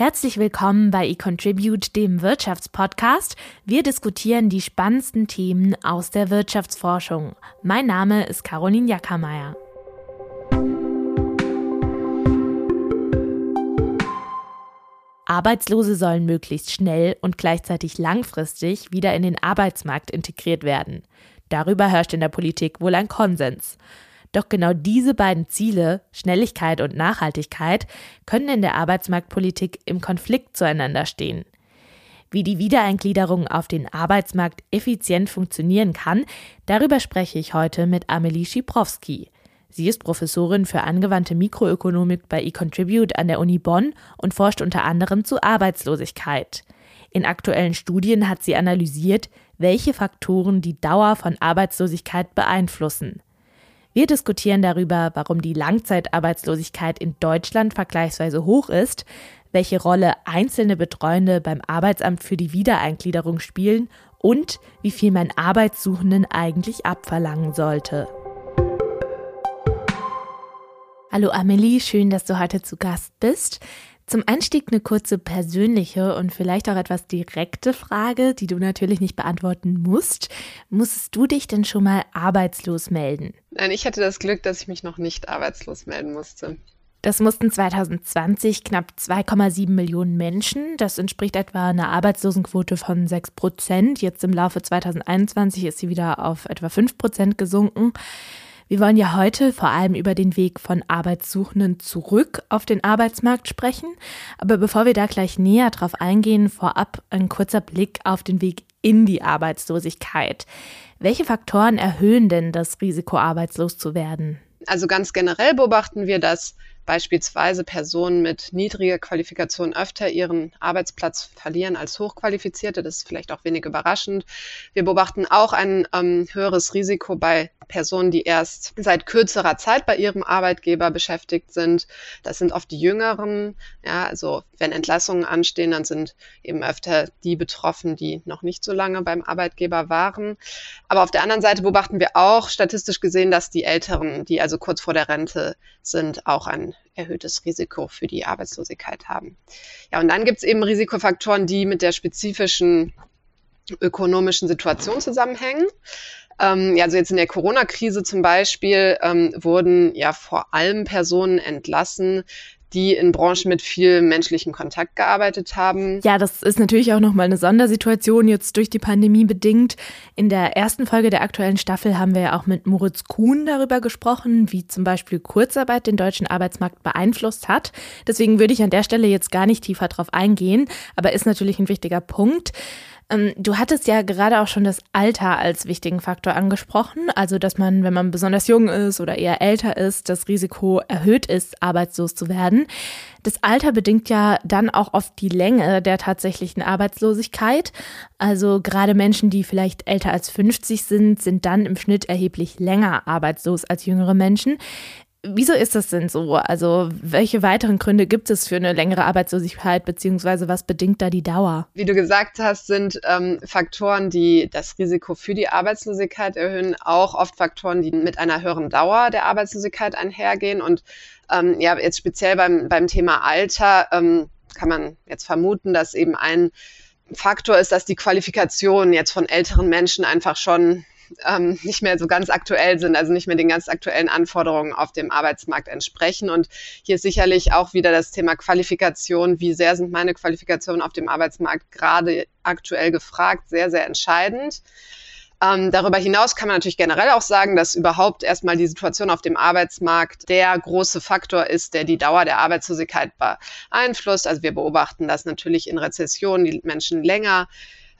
Herzlich willkommen bei eContribute, dem Wirtschaftspodcast. Wir diskutieren die spannendsten Themen aus der Wirtschaftsforschung. Mein Name ist Caroline Jackermeier. Arbeitslose sollen möglichst schnell und gleichzeitig langfristig wieder in den Arbeitsmarkt integriert werden. Darüber herrscht in der Politik wohl ein Konsens. Doch genau diese beiden Ziele, Schnelligkeit und Nachhaltigkeit, können in der Arbeitsmarktpolitik im Konflikt zueinander stehen. Wie die Wiedereingliederung auf den Arbeitsmarkt effizient funktionieren kann, darüber spreche ich heute mit Amelie Schiprowski. Sie ist Professorin für angewandte Mikroökonomik bei eContribute an der Uni Bonn und forscht unter anderem zu Arbeitslosigkeit. In aktuellen Studien hat sie analysiert, welche Faktoren die Dauer von Arbeitslosigkeit beeinflussen. Wir diskutieren darüber, warum die Langzeitarbeitslosigkeit in Deutschland vergleichsweise hoch ist, welche Rolle einzelne Betreuende beim Arbeitsamt für die Wiedereingliederung spielen und wie viel man Arbeitssuchenden eigentlich abverlangen sollte. Hallo Amelie, schön, dass du heute zu Gast bist. Zum Einstieg eine kurze persönliche und vielleicht auch etwas direkte Frage, die du natürlich nicht beantworten musst. Musstest du dich denn schon mal arbeitslos melden? Nein, ich hatte das Glück, dass ich mich noch nicht arbeitslos melden musste. Das mussten 2020 knapp 2,7 Millionen Menschen. Das entspricht etwa einer Arbeitslosenquote von 6 Prozent. Jetzt im Laufe 2021 ist sie wieder auf etwa 5 Prozent gesunken. Wir wollen ja heute vor allem über den Weg von Arbeitssuchenden zurück auf den Arbeitsmarkt sprechen. Aber bevor wir da gleich näher drauf eingehen, vorab ein kurzer Blick auf den Weg in die Arbeitslosigkeit. Welche Faktoren erhöhen denn das Risiko, arbeitslos zu werden? Also ganz generell beobachten wir, dass beispielsweise Personen mit niedriger Qualifikation öfter ihren Arbeitsplatz verlieren als Hochqualifizierte. Das ist vielleicht auch wenig überraschend. Wir beobachten auch ein ähm, höheres Risiko bei Personen, die erst seit kürzerer Zeit bei ihrem Arbeitgeber beschäftigt sind. Das sind oft die Jüngeren. Ja, also wenn Entlassungen anstehen, dann sind eben öfter die betroffen, die noch nicht so lange beim Arbeitgeber waren. Aber auf der anderen Seite beobachten wir auch statistisch gesehen, dass die Älteren, die also kurz vor der Rente sind, auch ein erhöhtes Risiko für die Arbeitslosigkeit haben. Ja, und dann gibt es eben Risikofaktoren, die mit der spezifischen ökonomischen Situation zusammenhängen. Ähm, ja, also jetzt in der Corona-Krise zum Beispiel ähm, wurden ja vor allem Personen entlassen, die in Branchen mit viel menschlichem Kontakt gearbeitet haben. Ja, das ist natürlich auch nochmal eine Sondersituation jetzt durch die Pandemie bedingt. In der ersten Folge der aktuellen Staffel haben wir ja auch mit Moritz Kuhn darüber gesprochen, wie zum Beispiel Kurzarbeit den deutschen Arbeitsmarkt beeinflusst hat. Deswegen würde ich an der Stelle jetzt gar nicht tiefer drauf eingehen, aber ist natürlich ein wichtiger Punkt. Ähm, du hattest ja gerade auch schon das Alter als wichtigen Faktor angesprochen, also dass man, wenn man besonders jung ist oder eher älter ist, das Risiko erhöht ist, arbeitslos zu werden. Das Alter bedingt ja dann auch oft die Länge der tatsächlichen Arbeitslosigkeit. Also gerade Menschen, die vielleicht älter als 50 sind, sind dann im Schnitt erheblich länger arbeitslos als jüngere Menschen. Wieso ist das denn so? Also, welche weiteren Gründe gibt es für eine längere Arbeitslosigkeit, beziehungsweise was bedingt da die Dauer? Wie du gesagt hast, sind ähm, Faktoren, die das Risiko für die Arbeitslosigkeit erhöhen, auch oft Faktoren, die mit einer höheren Dauer der Arbeitslosigkeit einhergehen. Und ähm, ja, jetzt speziell beim, beim Thema Alter ähm, kann man jetzt vermuten, dass eben ein Faktor ist, dass die Qualifikation jetzt von älteren Menschen einfach schon ähm, nicht mehr so ganz aktuell sind, also nicht mehr den ganz aktuellen Anforderungen auf dem Arbeitsmarkt entsprechen. Und hier ist sicherlich auch wieder das Thema Qualifikation. Wie sehr sind meine Qualifikationen auf dem Arbeitsmarkt gerade aktuell gefragt? Sehr, sehr entscheidend. Ähm, darüber hinaus kann man natürlich generell auch sagen, dass überhaupt erstmal die Situation auf dem Arbeitsmarkt der große Faktor ist, der die Dauer der Arbeitslosigkeit beeinflusst. Also wir beobachten das natürlich in Rezessionen, die Menschen länger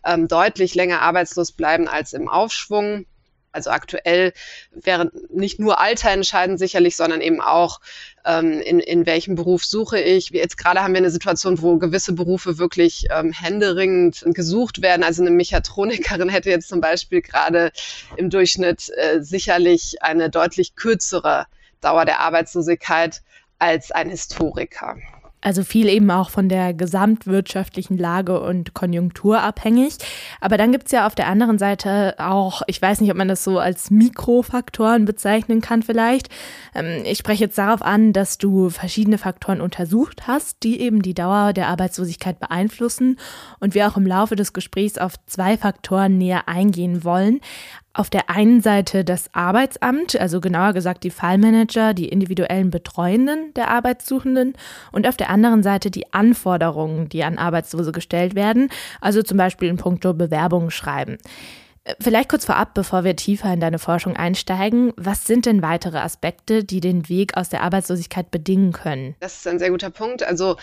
ähm, deutlich länger arbeitslos bleiben als im Aufschwung. Also aktuell wäre nicht nur Alter entscheidend sicherlich, sondern eben auch, ähm, in, in welchem Beruf suche ich. Jetzt gerade haben wir eine Situation, wo gewisse Berufe wirklich ähm, händeringend gesucht werden. Also eine Mechatronikerin hätte jetzt zum Beispiel gerade im Durchschnitt äh, sicherlich eine deutlich kürzere Dauer der Arbeitslosigkeit als ein Historiker. Also viel eben auch von der gesamtwirtschaftlichen Lage und Konjunktur abhängig. Aber dann gibt's ja auf der anderen Seite auch, ich weiß nicht, ob man das so als Mikrofaktoren bezeichnen kann vielleicht. Ähm, ich spreche jetzt darauf an, dass du verschiedene Faktoren untersucht hast, die eben die Dauer der Arbeitslosigkeit beeinflussen und wir auch im Laufe des Gesprächs auf zwei Faktoren näher eingehen wollen auf der einen Seite das Arbeitsamt, also genauer gesagt die Fallmanager, die individuellen Betreuenden der Arbeitssuchenden und auf der anderen Seite die Anforderungen, die an Arbeitslose gestellt werden, also zum Beispiel in puncto Bewerbungen schreiben. Äh, vielleicht kurz vorab, bevor wir tiefer in deine Forschung einsteigen, was sind denn weitere Aspekte, die den Weg aus der Arbeitslosigkeit bedingen können? Das ist ein sehr guter Punkt. Also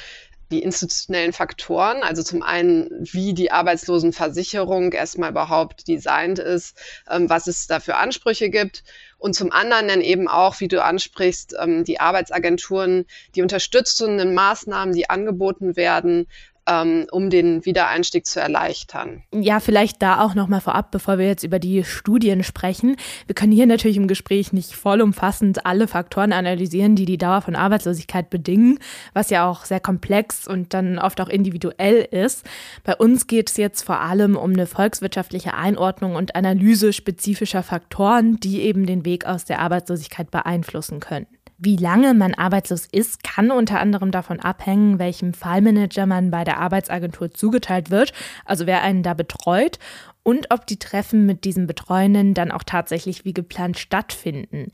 die institutionellen Faktoren, also zum einen, wie die Arbeitslosenversicherung erstmal überhaupt designt ist, ähm, was es da für Ansprüche gibt. Und zum anderen dann eben auch, wie du ansprichst, ähm, die Arbeitsagenturen, die unterstützenden Maßnahmen, die angeboten werden, ähm, um den Wiedereinstieg zu erleichtern. Ja, vielleicht da auch nochmal vorab, bevor wir jetzt über die Studien sprechen. Wir können hier natürlich im Gespräch nicht vollumfassend alle Faktoren analysieren, die die Dauer von Arbeitslosigkeit bedingen, was ja auch sehr komplex und dann oft auch individuell ist. Bei uns geht es jetzt vor allem um eine volkswirtschaftliche Einordnung und Analyse spezifischer Faktoren, die eben den Weg aus der Arbeitslosigkeit beeinflussen können. Wie lange man arbeitslos ist, kann unter anderem davon abhängen, welchem Fallmanager man bei der Arbeitsagentur zugeteilt wird, also wer einen da betreut und ob die Treffen mit diesen Betreuenden dann auch tatsächlich wie geplant stattfinden.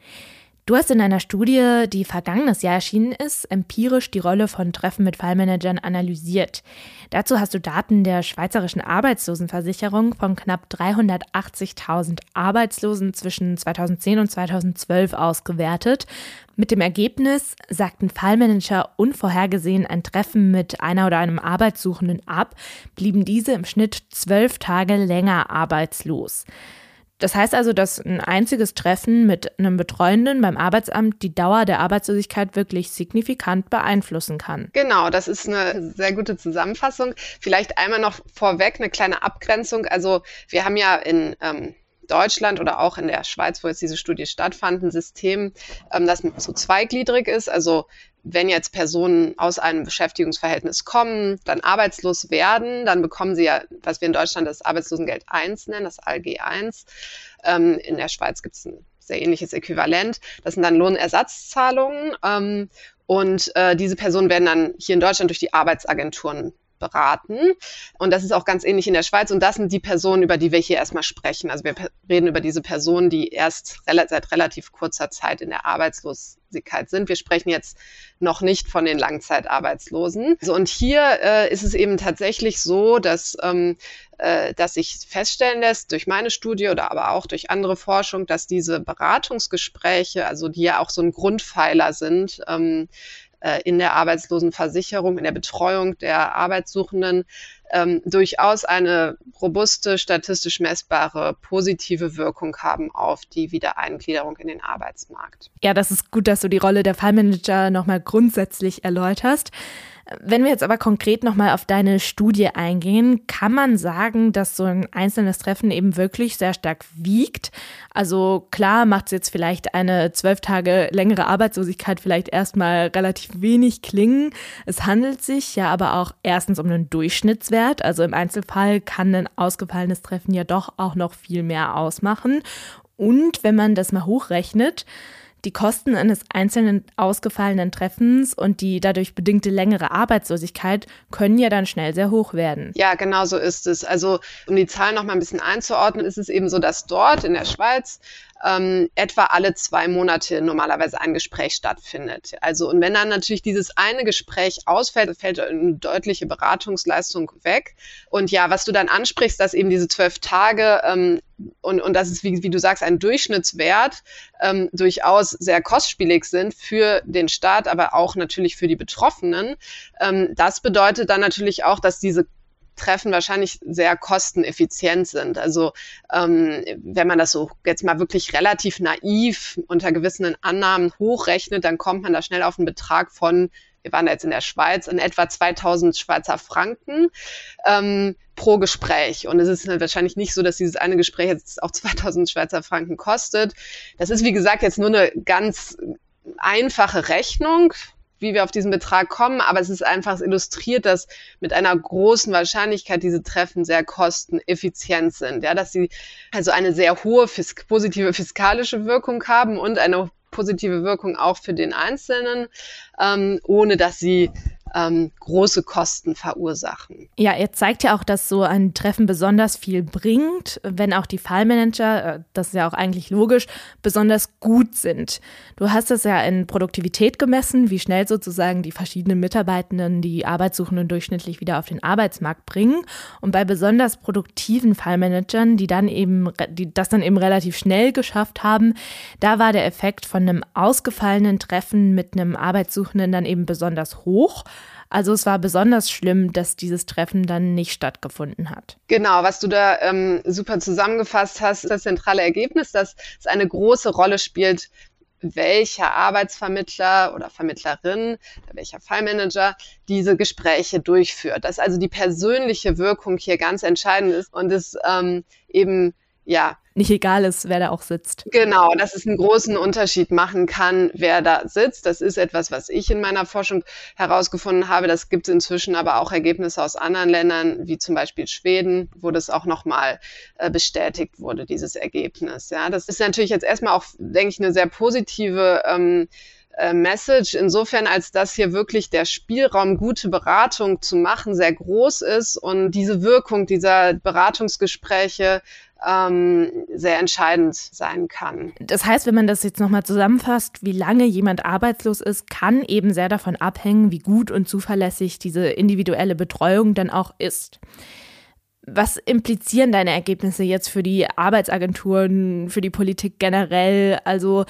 Du hast in einer Studie, die vergangenes Jahr erschienen ist, empirisch die Rolle von Treffen mit Fallmanagern analysiert. Dazu hast du Daten der Schweizerischen Arbeitslosenversicherung von knapp 380.000 Arbeitslosen zwischen 2010 und 2012 ausgewertet. Mit dem Ergebnis sagten Fallmanager unvorhergesehen ein Treffen mit einer oder einem Arbeitssuchenden ab, blieben diese im Schnitt zwölf Tage länger arbeitslos. Das heißt also, dass ein einziges Treffen mit einem Betreuenden beim Arbeitsamt die Dauer der Arbeitslosigkeit wirklich signifikant beeinflussen kann. Genau, das ist eine sehr gute Zusammenfassung. Vielleicht einmal noch vorweg eine kleine Abgrenzung. Also wir haben ja in ähm, Deutschland oder auch in der Schweiz, wo jetzt diese Studie stattfand, ein System, ähm, das so zweigliedrig ist. Also wenn jetzt Personen aus einem Beschäftigungsverhältnis kommen, dann arbeitslos werden, dann bekommen sie ja, was wir in Deutschland das Arbeitslosengeld 1 nennen, das ALG 1. Ähm, in der Schweiz gibt es ein sehr ähnliches Äquivalent. Das sind dann Lohnersatzzahlungen. Ähm, und äh, diese Personen werden dann hier in Deutschland durch die Arbeitsagenturen beraten. Und das ist auch ganz ähnlich in der Schweiz. Und das sind die Personen, über die wir hier erstmal sprechen. Also wir reden über diese Personen, die erst seit relativ kurzer Zeit in der Arbeitslosigkeit sind. Wir sprechen jetzt noch nicht von den Langzeitarbeitslosen. So, und hier äh, ist es eben tatsächlich so, dass, ähm, äh, dass sich feststellen lässt durch meine Studie oder aber auch durch andere Forschung, dass diese Beratungsgespräche, also die ja auch so ein Grundpfeiler sind, ähm, äh, in der Arbeitslosenversicherung, in der Betreuung der Arbeitssuchenden ähm, durchaus eine robuste, statistisch messbare, positive Wirkung haben auf die Wiedereingliederung in den Arbeitsmarkt. Ja, das ist gut, dass du die Rolle der Fallmanager nochmal grundsätzlich erläuterst. Wenn wir jetzt aber konkret nochmal auf deine Studie eingehen, kann man sagen, dass so ein einzelnes Treffen eben wirklich sehr stark wiegt. Also klar macht es jetzt vielleicht eine zwölf Tage längere Arbeitslosigkeit vielleicht erstmal relativ wenig klingen. Es handelt sich ja aber auch erstens um einen Durchschnittswert. Also im Einzelfall kann ein ausgefallenes Treffen ja doch auch noch viel mehr ausmachen. Und wenn man das mal hochrechnet, die Kosten eines einzelnen ausgefallenen Treffens und die dadurch bedingte längere Arbeitslosigkeit können ja dann schnell sehr hoch werden. Ja, genau so ist es. Also um die Zahlen noch mal ein bisschen einzuordnen, ist es eben so, dass dort in der Schweiz ähm, etwa alle zwei Monate normalerweise ein Gespräch stattfindet. Also und wenn dann natürlich dieses eine Gespräch ausfällt, fällt eine deutliche Beratungsleistung weg. Und ja, was du dann ansprichst, dass eben diese zwölf Tage ähm, und, und das ist, wie, wie du sagst, ein Durchschnittswert, ähm, durchaus sehr kostspielig sind für den Staat, aber auch natürlich für die Betroffenen. Ähm, das bedeutet dann natürlich auch, dass diese Treffen wahrscheinlich sehr kosteneffizient sind. Also ähm, wenn man das so jetzt mal wirklich relativ naiv unter gewissen Annahmen hochrechnet, dann kommt man da schnell auf einen Betrag von, wir waren jetzt in der Schweiz, in etwa 2000 Schweizer Franken ähm, pro Gespräch. Und es ist wahrscheinlich nicht so, dass dieses eine Gespräch jetzt auch 2000 Schweizer Franken kostet. Das ist, wie gesagt, jetzt nur eine ganz einfache Rechnung wie wir auf diesen Betrag kommen, aber es ist einfach illustriert, dass mit einer großen Wahrscheinlichkeit diese Treffen sehr kosteneffizient sind. Ja, dass sie also eine sehr hohe fisk positive fiskalische Wirkung haben und eine positive Wirkung auch für den Einzelnen, ähm, ohne dass sie ähm, große Kosten verursachen. Ja, er zeigt ja auch, dass so ein Treffen besonders viel bringt, wenn auch die Fallmanager, äh, das ist ja auch eigentlich logisch, besonders gut sind. Du hast es ja in Produktivität gemessen, wie schnell sozusagen die verschiedenen Mitarbeitenden die Arbeitssuchenden durchschnittlich wieder auf den Arbeitsmarkt bringen. Und bei besonders produktiven Fallmanagern, die dann eben, die das dann eben relativ schnell geschafft haben, da war der Effekt von einem ausgefallenen Treffen mit einem Arbeitssuchenden dann eben besonders hoch. Also es war besonders schlimm, dass dieses Treffen dann nicht stattgefunden hat. Genau, was du da ähm, super zusammengefasst hast, das zentrale Ergebnis, dass es eine große Rolle spielt, welcher Arbeitsvermittler oder Vermittlerin, welcher Fallmanager diese Gespräche durchführt. Dass also die persönliche Wirkung hier ganz entscheidend ist und es ähm, eben ja nicht egal ist, wer da auch sitzt. Genau, dass es einen großen Unterschied machen kann, wer da sitzt. Das ist etwas, was ich in meiner Forschung herausgefunden habe. Das gibt es inzwischen aber auch Ergebnisse aus anderen Ländern, wie zum Beispiel Schweden, wo das auch nochmal äh, bestätigt wurde, dieses Ergebnis. Ja, das ist natürlich jetzt erstmal auch, denke ich, eine sehr positive ähm, äh, Message insofern, als dass hier wirklich der Spielraum, gute Beratung zu machen, sehr groß ist und diese Wirkung dieser Beratungsgespräche ähm, sehr entscheidend sein kann. Das heißt, wenn man das jetzt nochmal zusammenfasst, wie lange jemand arbeitslos ist, kann eben sehr davon abhängen, wie gut und zuverlässig diese individuelle Betreuung dann auch ist. Was implizieren deine Ergebnisse jetzt für die Arbeitsagenturen, für die Politik generell? Also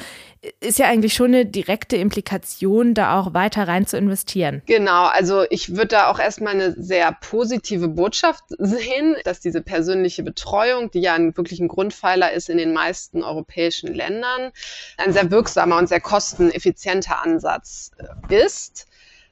ist ja eigentlich schon eine direkte Implikation, da auch weiter rein zu investieren. Genau, also ich würde da auch erstmal eine sehr positive Botschaft sehen, dass diese persönliche Betreuung, die ja wirklich ein Grundpfeiler ist in den meisten europäischen Ländern, ein sehr wirksamer und sehr kosteneffizienter Ansatz äh, ist.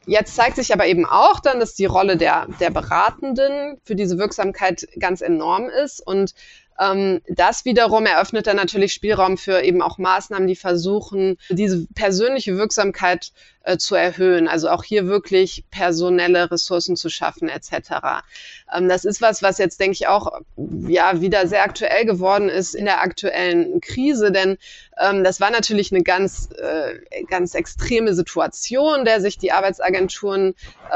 Jetzt zeigt sich aber eben auch dann, dass die Rolle der, der Beratenden für diese Wirksamkeit ganz enorm ist. Und ähm, das wiederum eröffnet dann natürlich Spielraum für eben auch Maßnahmen, die versuchen, diese persönliche Wirksamkeit äh, zu erhöhen. Also auch hier wirklich personelle Ressourcen zu schaffen etc. Ähm, das ist was, was jetzt denke ich auch ja wieder sehr aktuell geworden ist in der aktuellen Krise, denn ähm, das war natürlich eine ganz äh, ganz extreme Situation, der sich die Arbeitsagenturen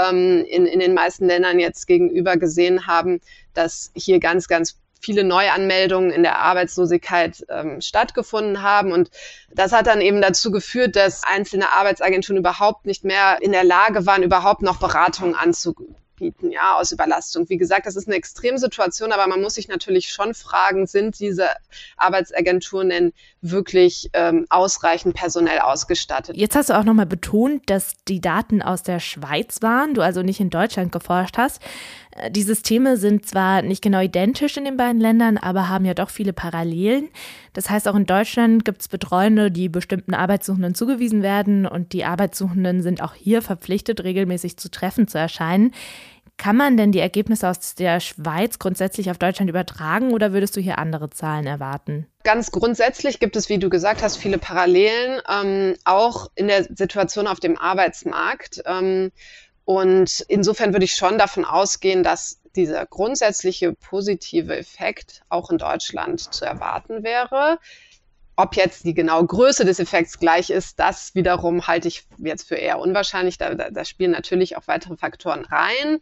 ähm, in in den meisten Ländern jetzt gegenüber gesehen haben, dass hier ganz ganz viele Neuanmeldungen in der Arbeitslosigkeit ähm, stattgefunden haben. Und das hat dann eben dazu geführt, dass einzelne Arbeitsagenturen überhaupt nicht mehr in der Lage waren, überhaupt noch Beratungen anzubieten bieten, ja, aus Überlastung. Wie gesagt, das ist eine Extremsituation, aber man muss sich natürlich schon fragen, sind diese Arbeitsagenturen denn wirklich ähm, ausreichend personell ausgestattet? Jetzt hast du auch nochmal betont, dass die Daten aus der Schweiz waren, du also nicht in Deutschland geforscht hast. Die Systeme sind zwar nicht genau identisch in den beiden Ländern, aber haben ja doch viele Parallelen. Das heißt, auch in Deutschland gibt es Betreuende, die bestimmten Arbeitssuchenden zugewiesen werden und die Arbeitssuchenden sind auch hier verpflichtet, regelmäßig zu Treffen zu erscheinen. Kann man denn die Ergebnisse aus der Schweiz grundsätzlich auf Deutschland übertragen oder würdest du hier andere Zahlen erwarten? Ganz grundsätzlich gibt es, wie du gesagt hast, viele Parallelen, ähm, auch in der Situation auf dem Arbeitsmarkt. Ähm, und insofern würde ich schon davon ausgehen, dass dieser grundsätzliche positive Effekt auch in Deutschland zu erwarten wäre. Ob jetzt die genaue Größe des Effekts gleich ist, das wiederum halte ich jetzt für eher unwahrscheinlich. Da, da, da spielen natürlich auch weitere Faktoren rein.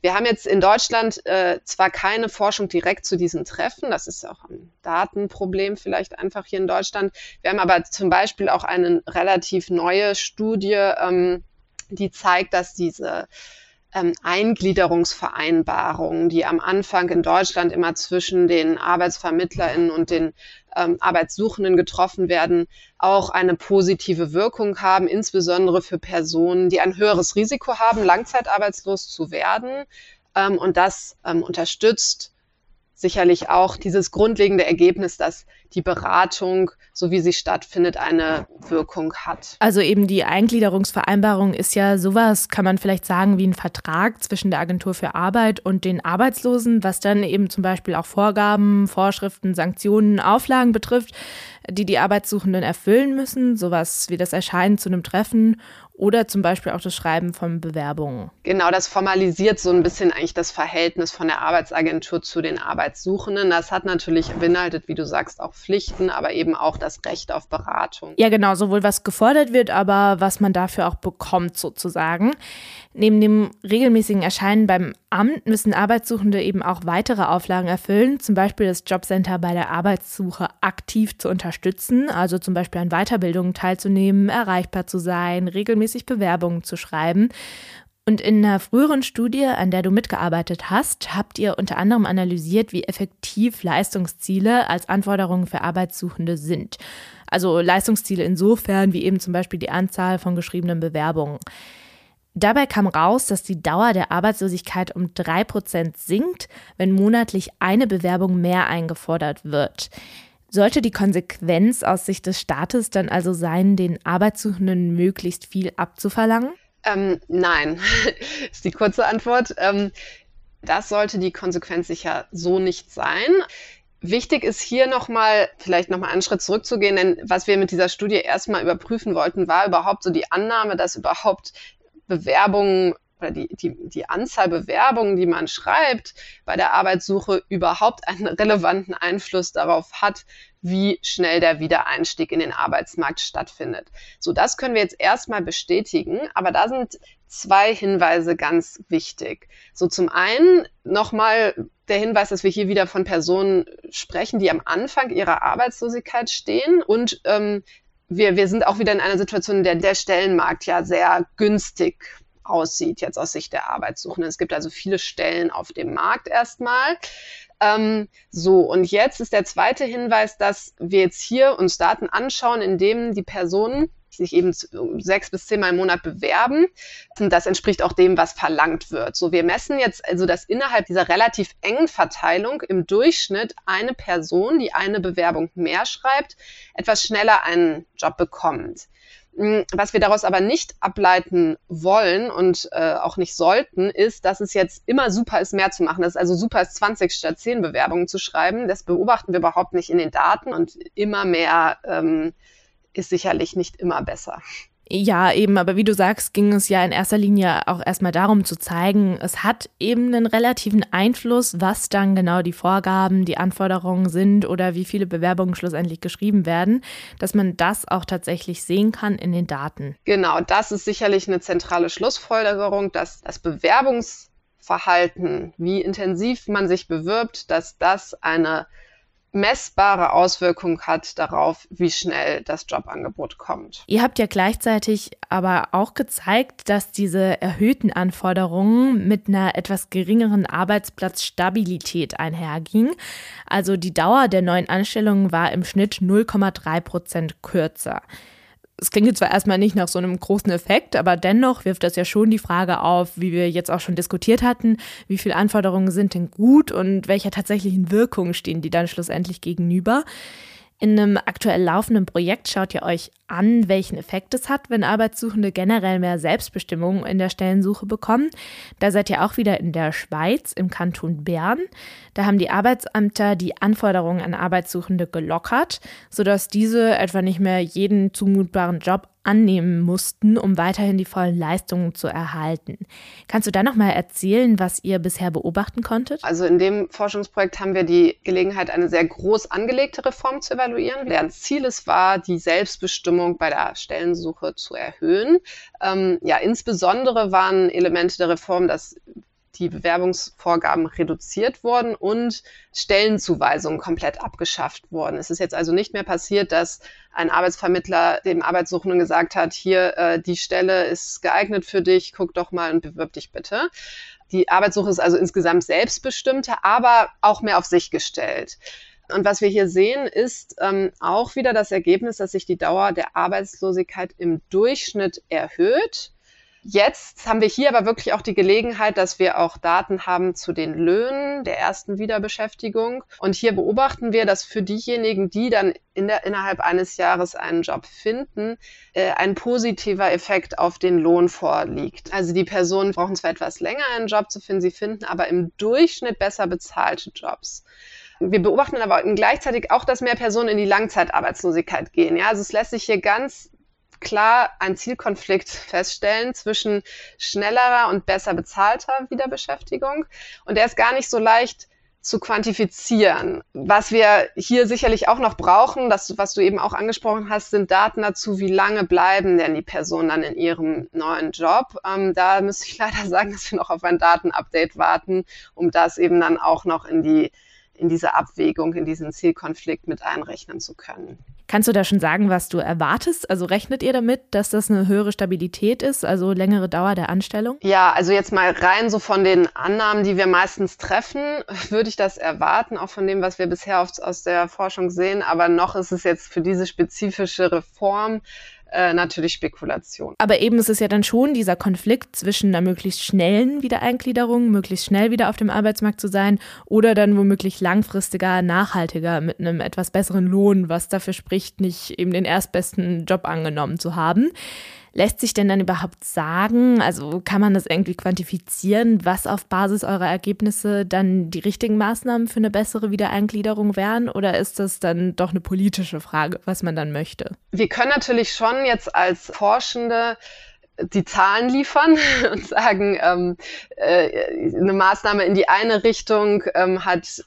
Wir haben jetzt in Deutschland äh, zwar keine Forschung direkt zu diesen Treffen, das ist auch ein Datenproblem vielleicht einfach hier in Deutschland. Wir haben aber zum Beispiel auch eine relativ neue Studie ähm, die zeigt, dass diese ähm, Eingliederungsvereinbarungen, die am Anfang in Deutschland immer zwischen den ArbeitsvermittlerInnen und den ähm, Arbeitssuchenden getroffen werden, auch eine positive Wirkung haben, insbesondere für Personen, die ein höheres Risiko haben, langzeitarbeitslos zu werden. Ähm, und das ähm, unterstützt sicherlich auch dieses grundlegende Ergebnis, dass die Beratung, so wie sie stattfindet, eine Wirkung hat. Also eben die Eingliederungsvereinbarung ist ja sowas, kann man vielleicht sagen, wie ein Vertrag zwischen der Agentur für Arbeit und den Arbeitslosen, was dann eben zum Beispiel auch Vorgaben, Vorschriften, Sanktionen, Auflagen betrifft, die die Arbeitssuchenden erfüllen müssen, sowas wie das Erscheinen zu einem Treffen oder zum Beispiel auch das Schreiben von Bewerbungen. Genau, das formalisiert so ein bisschen eigentlich das Verhältnis von der Arbeitsagentur zu den Arbeitssuchenden. Das hat natürlich beinhaltet, wie du sagst, auch Pflichten, aber eben auch das Recht auf Beratung. Ja, genau, sowohl was gefordert wird, aber was man dafür auch bekommt sozusagen. Neben dem regelmäßigen Erscheinen beim Amt müssen Arbeitssuchende eben auch weitere Auflagen erfüllen, zum Beispiel das Jobcenter bei der Arbeitssuche aktiv zu unterstützen, also zum Beispiel an Weiterbildungen teilzunehmen, erreichbar zu sein, regelmäßig Bewerbungen zu schreiben. Und in einer früheren Studie, an der du mitgearbeitet hast, habt ihr unter anderem analysiert, wie effektiv Leistungsziele als Anforderungen für Arbeitssuchende sind. Also Leistungsziele insofern wie eben zum Beispiel die Anzahl von geschriebenen Bewerbungen. Dabei kam raus, dass die Dauer der Arbeitslosigkeit um 3% sinkt, wenn monatlich eine Bewerbung mehr eingefordert wird. Sollte die Konsequenz aus Sicht des Staates dann also sein, den Arbeitssuchenden möglichst viel abzuverlangen? Ähm, nein, ist die kurze Antwort. Ähm, das sollte die Konsequenz sicher so nicht sein. Wichtig ist hier nochmal, vielleicht nochmal einen Schritt zurückzugehen, denn was wir mit dieser Studie erstmal überprüfen wollten, war überhaupt so die Annahme, dass überhaupt Bewerbungen oder die, die, die Anzahl Bewerbungen, die man schreibt bei der Arbeitssuche, überhaupt einen relevanten Einfluss darauf hat, wie schnell der Wiedereinstieg in den Arbeitsmarkt stattfindet. So, das können wir jetzt erstmal bestätigen, aber da sind zwei Hinweise ganz wichtig. So, zum einen nochmal der Hinweis, dass wir hier wieder von Personen sprechen, die am Anfang ihrer Arbeitslosigkeit stehen und ähm, wir, wir sind auch wieder in einer Situation, in der der Stellenmarkt ja sehr günstig aussieht, jetzt aus Sicht der Arbeitssuchenden. Es gibt also viele Stellen auf dem Markt erstmal. Ähm, so, und jetzt ist der zweite Hinweis, dass wir jetzt hier uns Daten anschauen, in denen die Personen sich eben sechs bis zehnmal im Monat bewerben. Und das entspricht auch dem, was verlangt wird. So, wir messen jetzt also, dass innerhalb dieser relativ engen Verteilung im Durchschnitt eine Person, die eine Bewerbung mehr schreibt, etwas schneller einen Job bekommt. Hm, was wir daraus aber nicht ableiten wollen und äh, auch nicht sollten, ist, dass es jetzt immer super ist, mehr zu machen. Das ist also super ist, 20 statt 10 Bewerbungen zu schreiben. Das beobachten wir überhaupt nicht in den Daten und immer mehr ähm, ist sicherlich nicht immer besser. Ja, eben, aber wie du sagst, ging es ja in erster Linie auch erstmal darum zu zeigen, es hat eben einen relativen Einfluss, was dann genau die Vorgaben, die Anforderungen sind oder wie viele Bewerbungen schlussendlich geschrieben werden, dass man das auch tatsächlich sehen kann in den Daten. Genau, das ist sicherlich eine zentrale Schlussfolgerung, dass das Bewerbungsverhalten, wie intensiv man sich bewirbt, dass das eine messbare Auswirkung hat darauf, wie schnell das Jobangebot kommt. Ihr habt ja gleichzeitig aber auch gezeigt, dass diese erhöhten Anforderungen mit einer etwas geringeren Arbeitsplatzstabilität einhergingen. Also die Dauer der neuen Anstellungen war im Schnitt 0,3 Prozent kürzer es klingt jetzt zwar erstmal nicht nach so einem großen Effekt, aber dennoch wirft das ja schon die Frage auf, wie wir jetzt auch schon diskutiert hatten, wie viele Anforderungen sind denn gut und welcher tatsächlichen Wirkung stehen die dann schlussendlich gegenüber. In einem aktuell laufenden Projekt schaut ihr euch an, welchen Effekt es hat, wenn Arbeitssuchende generell mehr Selbstbestimmung in der Stellensuche bekommen. Da seid ihr auch wieder in der Schweiz, im Kanton Bern. Da haben die Arbeitsämter die Anforderungen an Arbeitssuchende gelockert, sodass diese etwa nicht mehr jeden zumutbaren Job annehmen mussten, um weiterhin die vollen Leistungen zu erhalten. Kannst du da noch mal erzählen, was ihr bisher beobachten konntet? Also in dem Forschungsprojekt haben wir die Gelegenheit, eine sehr groß angelegte Reform zu evaluieren, deren Ziel es war, die Selbstbestimmung bei der Stellensuche zu erhöhen. Ähm, ja, insbesondere waren Elemente der Reform, dass die Bewerbungsvorgaben reduziert worden und Stellenzuweisungen komplett abgeschafft worden. Es ist jetzt also nicht mehr passiert, dass ein Arbeitsvermittler dem Arbeitssuchenden gesagt hat, hier, äh, die Stelle ist geeignet für dich, guck doch mal und bewirb dich bitte. Die Arbeitssuche ist also insgesamt selbstbestimmter, aber auch mehr auf sich gestellt. Und was wir hier sehen, ist ähm, auch wieder das Ergebnis, dass sich die Dauer der Arbeitslosigkeit im Durchschnitt erhöht Jetzt haben wir hier aber wirklich auch die Gelegenheit, dass wir auch Daten haben zu den Löhnen der ersten Wiederbeschäftigung. Und hier beobachten wir, dass für diejenigen, die dann in der, innerhalb eines Jahres einen Job finden, äh, ein positiver Effekt auf den Lohn vorliegt. Also die Personen brauchen zwar etwas länger, einen Job zu finden, sie finden aber im Durchschnitt besser bezahlte Jobs. Wir beobachten aber gleichzeitig auch, dass mehr Personen in die Langzeitarbeitslosigkeit gehen. Ja, also es lässt sich hier ganz klar ein Zielkonflikt feststellen zwischen schnellerer und besser bezahlter Wiederbeschäftigung. Und der ist gar nicht so leicht zu quantifizieren. Was wir hier sicherlich auch noch brauchen, das, was du eben auch angesprochen hast, sind Daten dazu, wie lange bleiben denn die Personen dann in ihrem neuen Job. Ähm, da müsste ich leider sagen, dass wir noch auf ein Datenupdate warten, um das eben dann auch noch in die in diese Abwägung, in diesen Zielkonflikt mit einrechnen zu können. Kannst du da schon sagen, was du erwartest? Also rechnet ihr damit, dass das eine höhere Stabilität ist, also längere Dauer der Anstellung? Ja, also jetzt mal rein so von den Annahmen, die wir meistens treffen, würde ich das erwarten, auch von dem, was wir bisher aus der Forschung sehen. Aber noch ist es jetzt für diese spezifische Reform äh, natürlich Spekulation. Aber eben ist es ja dann schon dieser Konflikt zwischen einer möglichst schnellen Wiedereingliederung, möglichst schnell wieder auf dem Arbeitsmarkt zu sein oder dann womöglich langfristiger, nachhaltiger mit einem etwas besseren Lohn, was dafür spricht, nicht eben den erstbesten Job angenommen zu haben. Lässt sich denn dann überhaupt sagen, also kann man das irgendwie quantifizieren, was auf Basis eurer Ergebnisse dann die richtigen Maßnahmen für eine bessere Wiedereingliederung wären? Oder ist das dann doch eine politische Frage, was man dann möchte? Wir können natürlich schon jetzt als Forschende die Zahlen liefern und sagen, ähm, äh, eine Maßnahme in die eine Richtung ähm, hat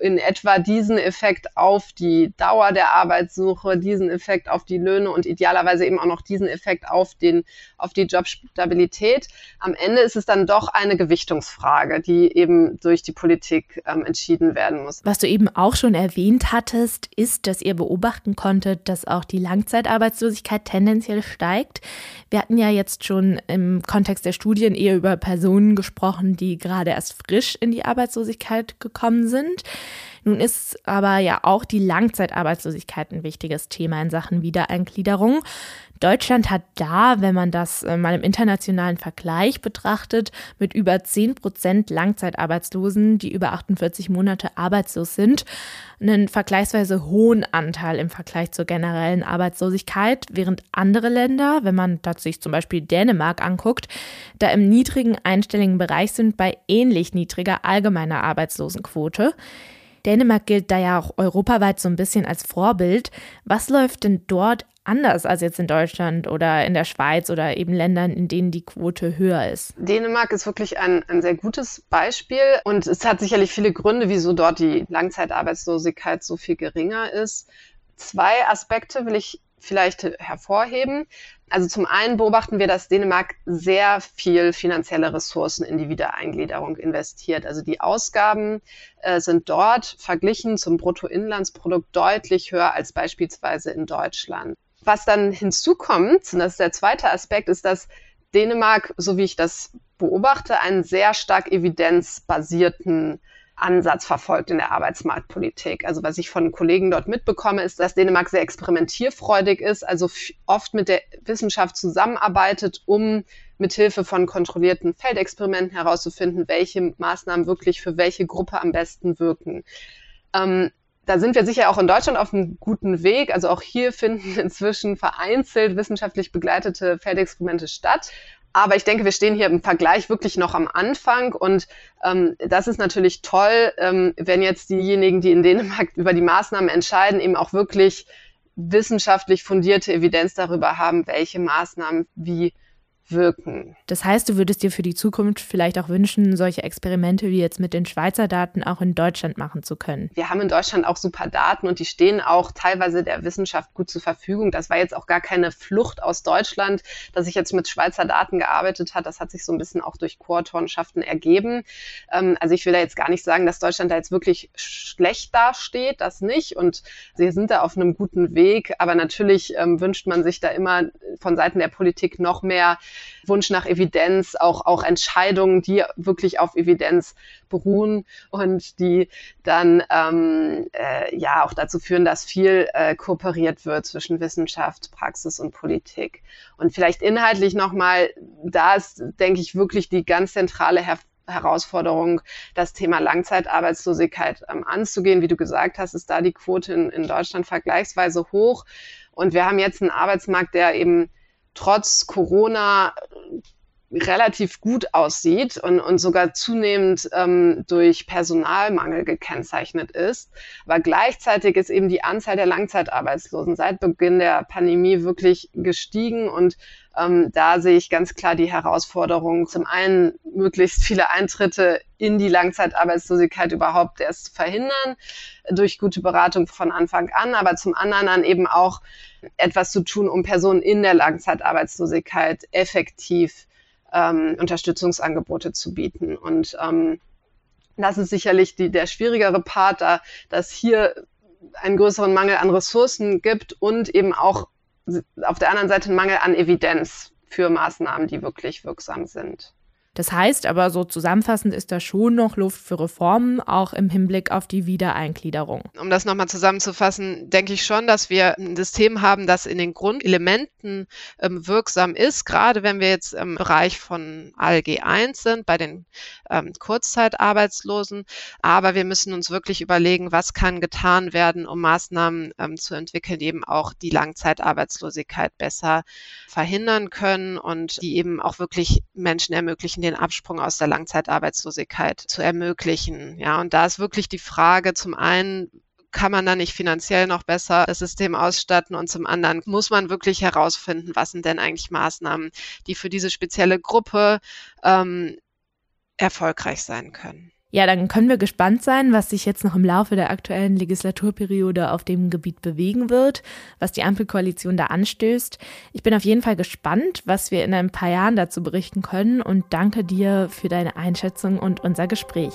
in etwa diesen Effekt auf die Dauer der Arbeitssuche, diesen Effekt auf die Löhne und idealerweise eben auch noch diesen Effekt auf, den, auf die Jobstabilität. Am Ende ist es dann doch eine Gewichtungsfrage, die eben durch die Politik ähm, entschieden werden muss. Was du eben auch schon erwähnt hattest, ist, dass ihr beobachten konntet, dass auch die Langzeitarbeitslosigkeit tendenziell steigt. Wir hatten ja jetzt schon im Kontext der Studien eher über Personen gesprochen, die gerade erst frisch in die Arbeitslosigkeit gekommen sind. Nun ist aber ja auch die Langzeitarbeitslosigkeit ein wichtiges Thema in Sachen Wiedereingliederung. Deutschland hat da, wenn man das äh, mal im internationalen Vergleich betrachtet, mit über 10 Prozent Langzeitarbeitslosen, die über 48 Monate arbeitslos sind, einen vergleichsweise hohen Anteil im Vergleich zur generellen Arbeitslosigkeit, während andere Länder, wenn man sich zum Beispiel Dänemark anguckt, da im niedrigen einstelligen Bereich sind bei ähnlich niedriger allgemeiner Arbeitslosenquote. Dänemark gilt da ja auch europaweit so ein bisschen als Vorbild. Was läuft denn dort anders als jetzt in Deutschland oder in der Schweiz oder eben Ländern, in denen die Quote höher ist? Dänemark ist wirklich ein, ein sehr gutes Beispiel und es hat sicherlich viele Gründe, wieso dort die Langzeitarbeitslosigkeit so viel geringer ist. Zwei Aspekte will ich vielleicht hervorheben. Also zum einen beobachten wir, dass Dänemark sehr viel finanzielle Ressourcen in die Wiedereingliederung investiert. Also die Ausgaben äh, sind dort verglichen zum Bruttoinlandsprodukt deutlich höher als beispielsweise in Deutschland. Was dann hinzukommt, und das ist der zweite Aspekt, ist, dass Dänemark, so wie ich das beobachte, einen sehr stark evidenzbasierten Ansatz verfolgt in der Arbeitsmarktpolitik. Also was ich von Kollegen dort mitbekomme, ist, dass Dänemark sehr experimentierfreudig ist, also oft mit der Wissenschaft zusammenarbeitet, um mithilfe von kontrollierten Feldexperimenten herauszufinden, welche Maßnahmen wirklich für welche Gruppe am besten wirken. Ähm, da sind wir sicher auch in Deutschland auf einem guten Weg. Also auch hier finden inzwischen vereinzelt wissenschaftlich begleitete Feldexperimente statt. Aber ich denke, wir stehen hier im Vergleich wirklich noch am Anfang und ähm, das ist natürlich toll, ähm, wenn jetzt diejenigen, die in Dänemark über die Maßnahmen entscheiden, eben auch wirklich wissenschaftlich fundierte Evidenz darüber haben, welche Maßnahmen wie wirken. Das heißt, du würdest dir für die Zukunft vielleicht auch wünschen, solche Experimente wie jetzt mit den Schweizer Daten auch in Deutschland machen zu können. Wir haben in Deutschland auch super Daten und die stehen auch teilweise der Wissenschaft gut zur Verfügung. Das war jetzt auch gar keine Flucht aus Deutschland, dass ich jetzt mit Schweizer Daten gearbeitet hat. Das hat sich so ein bisschen auch durch Co-Autorenschaften ergeben. Ähm, also ich will da jetzt gar nicht sagen, dass Deutschland da jetzt wirklich schlecht dasteht, das nicht. Und sie sind da auf einem guten Weg. Aber natürlich ähm, wünscht man sich da immer von Seiten der Politik noch mehr Wunsch nach Evidenz, auch, auch Entscheidungen, die wirklich auf Evidenz beruhen und die dann ähm, äh, ja auch dazu führen, dass viel äh, kooperiert wird zwischen Wissenschaft, Praxis und Politik. Und vielleicht inhaltlich nochmal, da ist, denke ich, wirklich die ganz zentrale Her Herausforderung, das Thema Langzeitarbeitslosigkeit ähm, anzugehen. Wie du gesagt hast, ist da die Quote in, in Deutschland vergleichsweise hoch. Und wir haben jetzt einen Arbeitsmarkt, der eben trotz Corona relativ gut aussieht und, und sogar zunehmend ähm, durch Personalmangel gekennzeichnet ist. Aber gleichzeitig ist eben die Anzahl der Langzeitarbeitslosen seit Beginn der Pandemie wirklich gestiegen und ähm, da sehe ich ganz klar die Herausforderung, zum einen möglichst viele Eintritte in die Langzeitarbeitslosigkeit überhaupt erst zu verhindern, durch gute Beratung von Anfang an, aber zum anderen dann eben auch etwas zu tun, um Personen in der Langzeitarbeitslosigkeit effektiv ähm, Unterstützungsangebote zu bieten. Und ähm, das ist sicherlich die, der schwierigere Part, da dass hier einen größeren Mangel an Ressourcen gibt und eben auch auf der anderen Seite einen Mangel an Evidenz für Maßnahmen, die wirklich wirksam sind. Das heißt aber so zusammenfassend ist da schon noch Luft für Reformen, auch im Hinblick auf die Wiedereingliederung. Um das nochmal zusammenzufassen, denke ich schon, dass wir ein System haben, das in den Grundelementen ähm, wirksam ist, gerade wenn wir jetzt im Bereich von ALG 1 sind, bei den ähm, Kurzzeitarbeitslosen. Aber wir müssen uns wirklich überlegen, was kann getan werden, um Maßnahmen ähm, zu entwickeln, die eben auch die Langzeitarbeitslosigkeit besser verhindern können und die eben auch wirklich Menschen ermöglichen, den Absprung aus der Langzeitarbeitslosigkeit zu ermöglichen. Ja, und da ist wirklich die Frage zum einen, kann man da nicht finanziell noch besser das System ausstatten und zum anderen muss man wirklich herausfinden, was sind denn eigentlich Maßnahmen, die für diese spezielle Gruppe ähm, erfolgreich sein können. Ja, dann können wir gespannt sein, was sich jetzt noch im Laufe der aktuellen Legislaturperiode auf dem Gebiet bewegen wird, was die Ampelkoalition da anstößt. Ich bin auf jeden Fall gespannt, was wir in ein paar Jahren dazu berichten können und danke dir für deine Einschätzung und unser Gespräch.